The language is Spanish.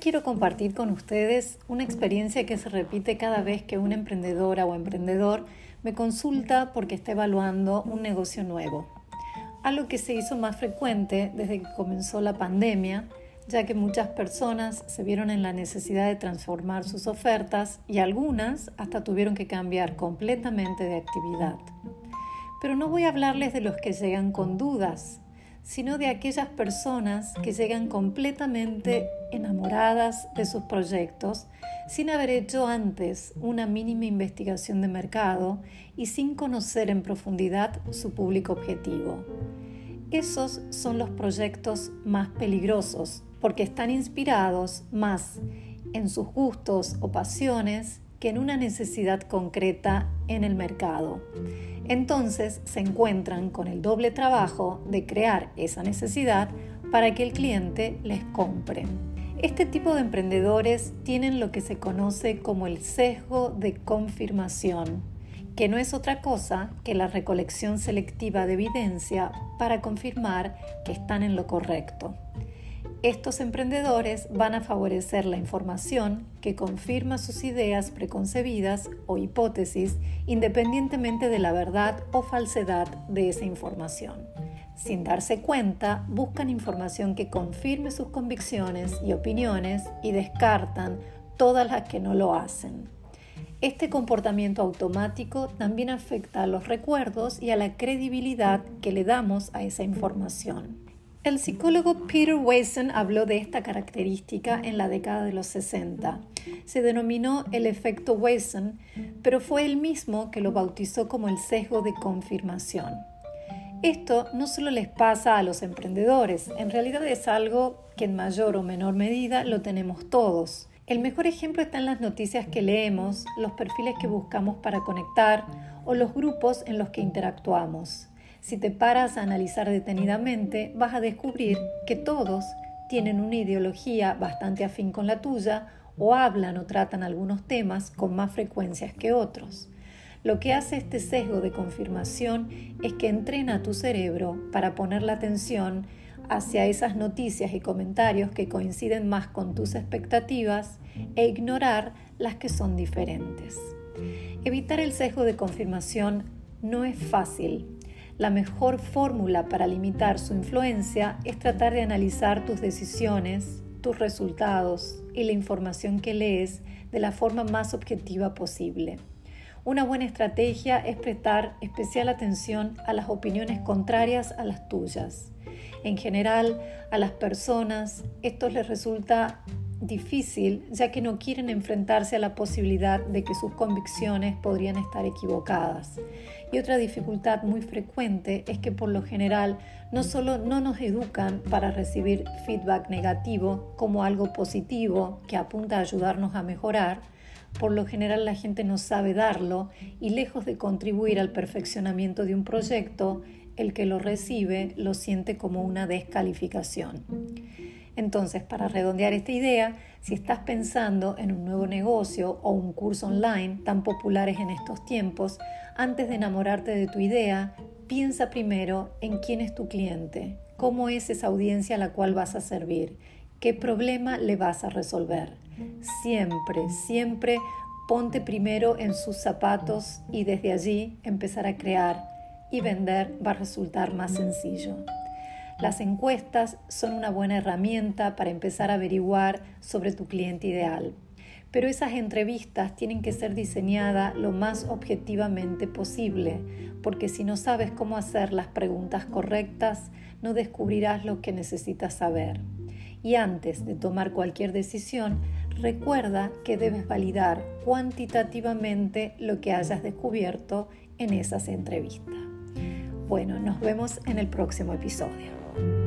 Quiero compartir con ustedes una experiencia que se repite cada vez que una emprendedora o emprendedor me consulta porque está evaluando un negocio nuevo. Algo que se hizo más frecuente desde que comenzó la pandemia, ya que muchas personas se vieron en la necesidad de transformar sus ofertas y algunas hasta tuvieron que cambiar completamente de actividad. Pero no voy a hablarles de los que llegan con dudas, sino de aquellas personas que llegan completamente enamoradas de sus proyectos sin haber hecho antes una mínima investigación de mercado y sin conocer en profundidad su público objetivo. Esos son los proyectos más peligrosos porque están inspirados más en sus gustos o pasiones en una necesidad concreta en el mercado. Entonces se encuentran con el doble trabajo de crear esa necesidad para que el cliente les compre. Este tipo de emprendedores tienen lo que se conoce como el sesgo de confirmación, que no es otra cosa que la recolección selectiva de evidencia para confirmar que están en lo correcto. Estos emprendedores van a favorecer la información que confirma sus ideas preconcebidas o hipótesis independientemente de la verdad o falsedad de esa información. Sin darse cuenta, buscan información que confirme sus convicciones y opiniones y descartan todas las que no lo hacen. Este comportamiento automático también afecta a los recuerdos y a la credibilidad que le damos a esa información. El psicólogo Peter Weissen habló de esta característica en la década de los 60. Se denominó el efecto Weissen, pero fue él mismo que lo bautizó como el sesgo de confirmación. Esto no solo les pasa a los emprendedores, en realidad es algo que en mayor o menor medida lo tenemos todos. El mejor ejemplo está en las noticias que leemos, los perfiles que buscamos para conectar o los grupos en los que interactuamos. Si te paras a analizar detenidamente, vas a descubrir que todos tienen una ideología bastante afín con la tuya o hablan o tratan algunos temas con más frecuencias que otros. Lo que hace este sesgo de confirmación es que entrena a tu cerebro para poner la atención hacia esas noticias y comentarios que coinciden más con tus expectativas e ignorar las que son diferentes. Evitar el sesgo de confirmación no es fácil, la mejor fórmula para limitar su influencia es tratar de analizar tus decisiones, tus resultados y la información que lees de la forma más objetiva posible. Una buena estrategia es prestar especial atención a las opiniones contrarias a las tuyas. En general, a las personas esto les resulta difícil ya que no quieren enfrentarse a la posibilidad de que sus convicciones podrían estar equivocadas. Y otra dificultad muy frecuente es que por lo general no solo no nos educan para recibir feedback negativo como algo positivo que apunta a ayudarnos a mejorar, por lo general la gente no sabe darlo y lejos de contribuir al perfeccionamiento de un proyecto, el que lo recibe lo siente como una descalificación. Entonces, para redondear esta idea, si estás pensando en un nuevo negocio o un curso online tan populares en estos tiempos, antes de enamorarte de tu idea, piensa primero en quién es tu cliente, cómo es esa audiencia a la cual vas a servir, qué problema le vas a resolver. Siempre, siempre ponte primero en sus zapatos y desde allí empezar a crear y vender va a resultar más sencillo. Las encuestas son una buena herramienta para empezar a averiguar sobre tu cliente ideal, pero esas entrevistas tienen que ser diseñadas lo más objetivamente posible, porque si no sabes cómo hacer las preguntas correctas, no descubrirás lo que necesitas saber. Y antes de tomar cualquier decisión, recuerda que debes validar cuantitativamente lo que hayas descubierto en esas entrevistas. Bueno, nos vemos en el próximo episodio. Thank you.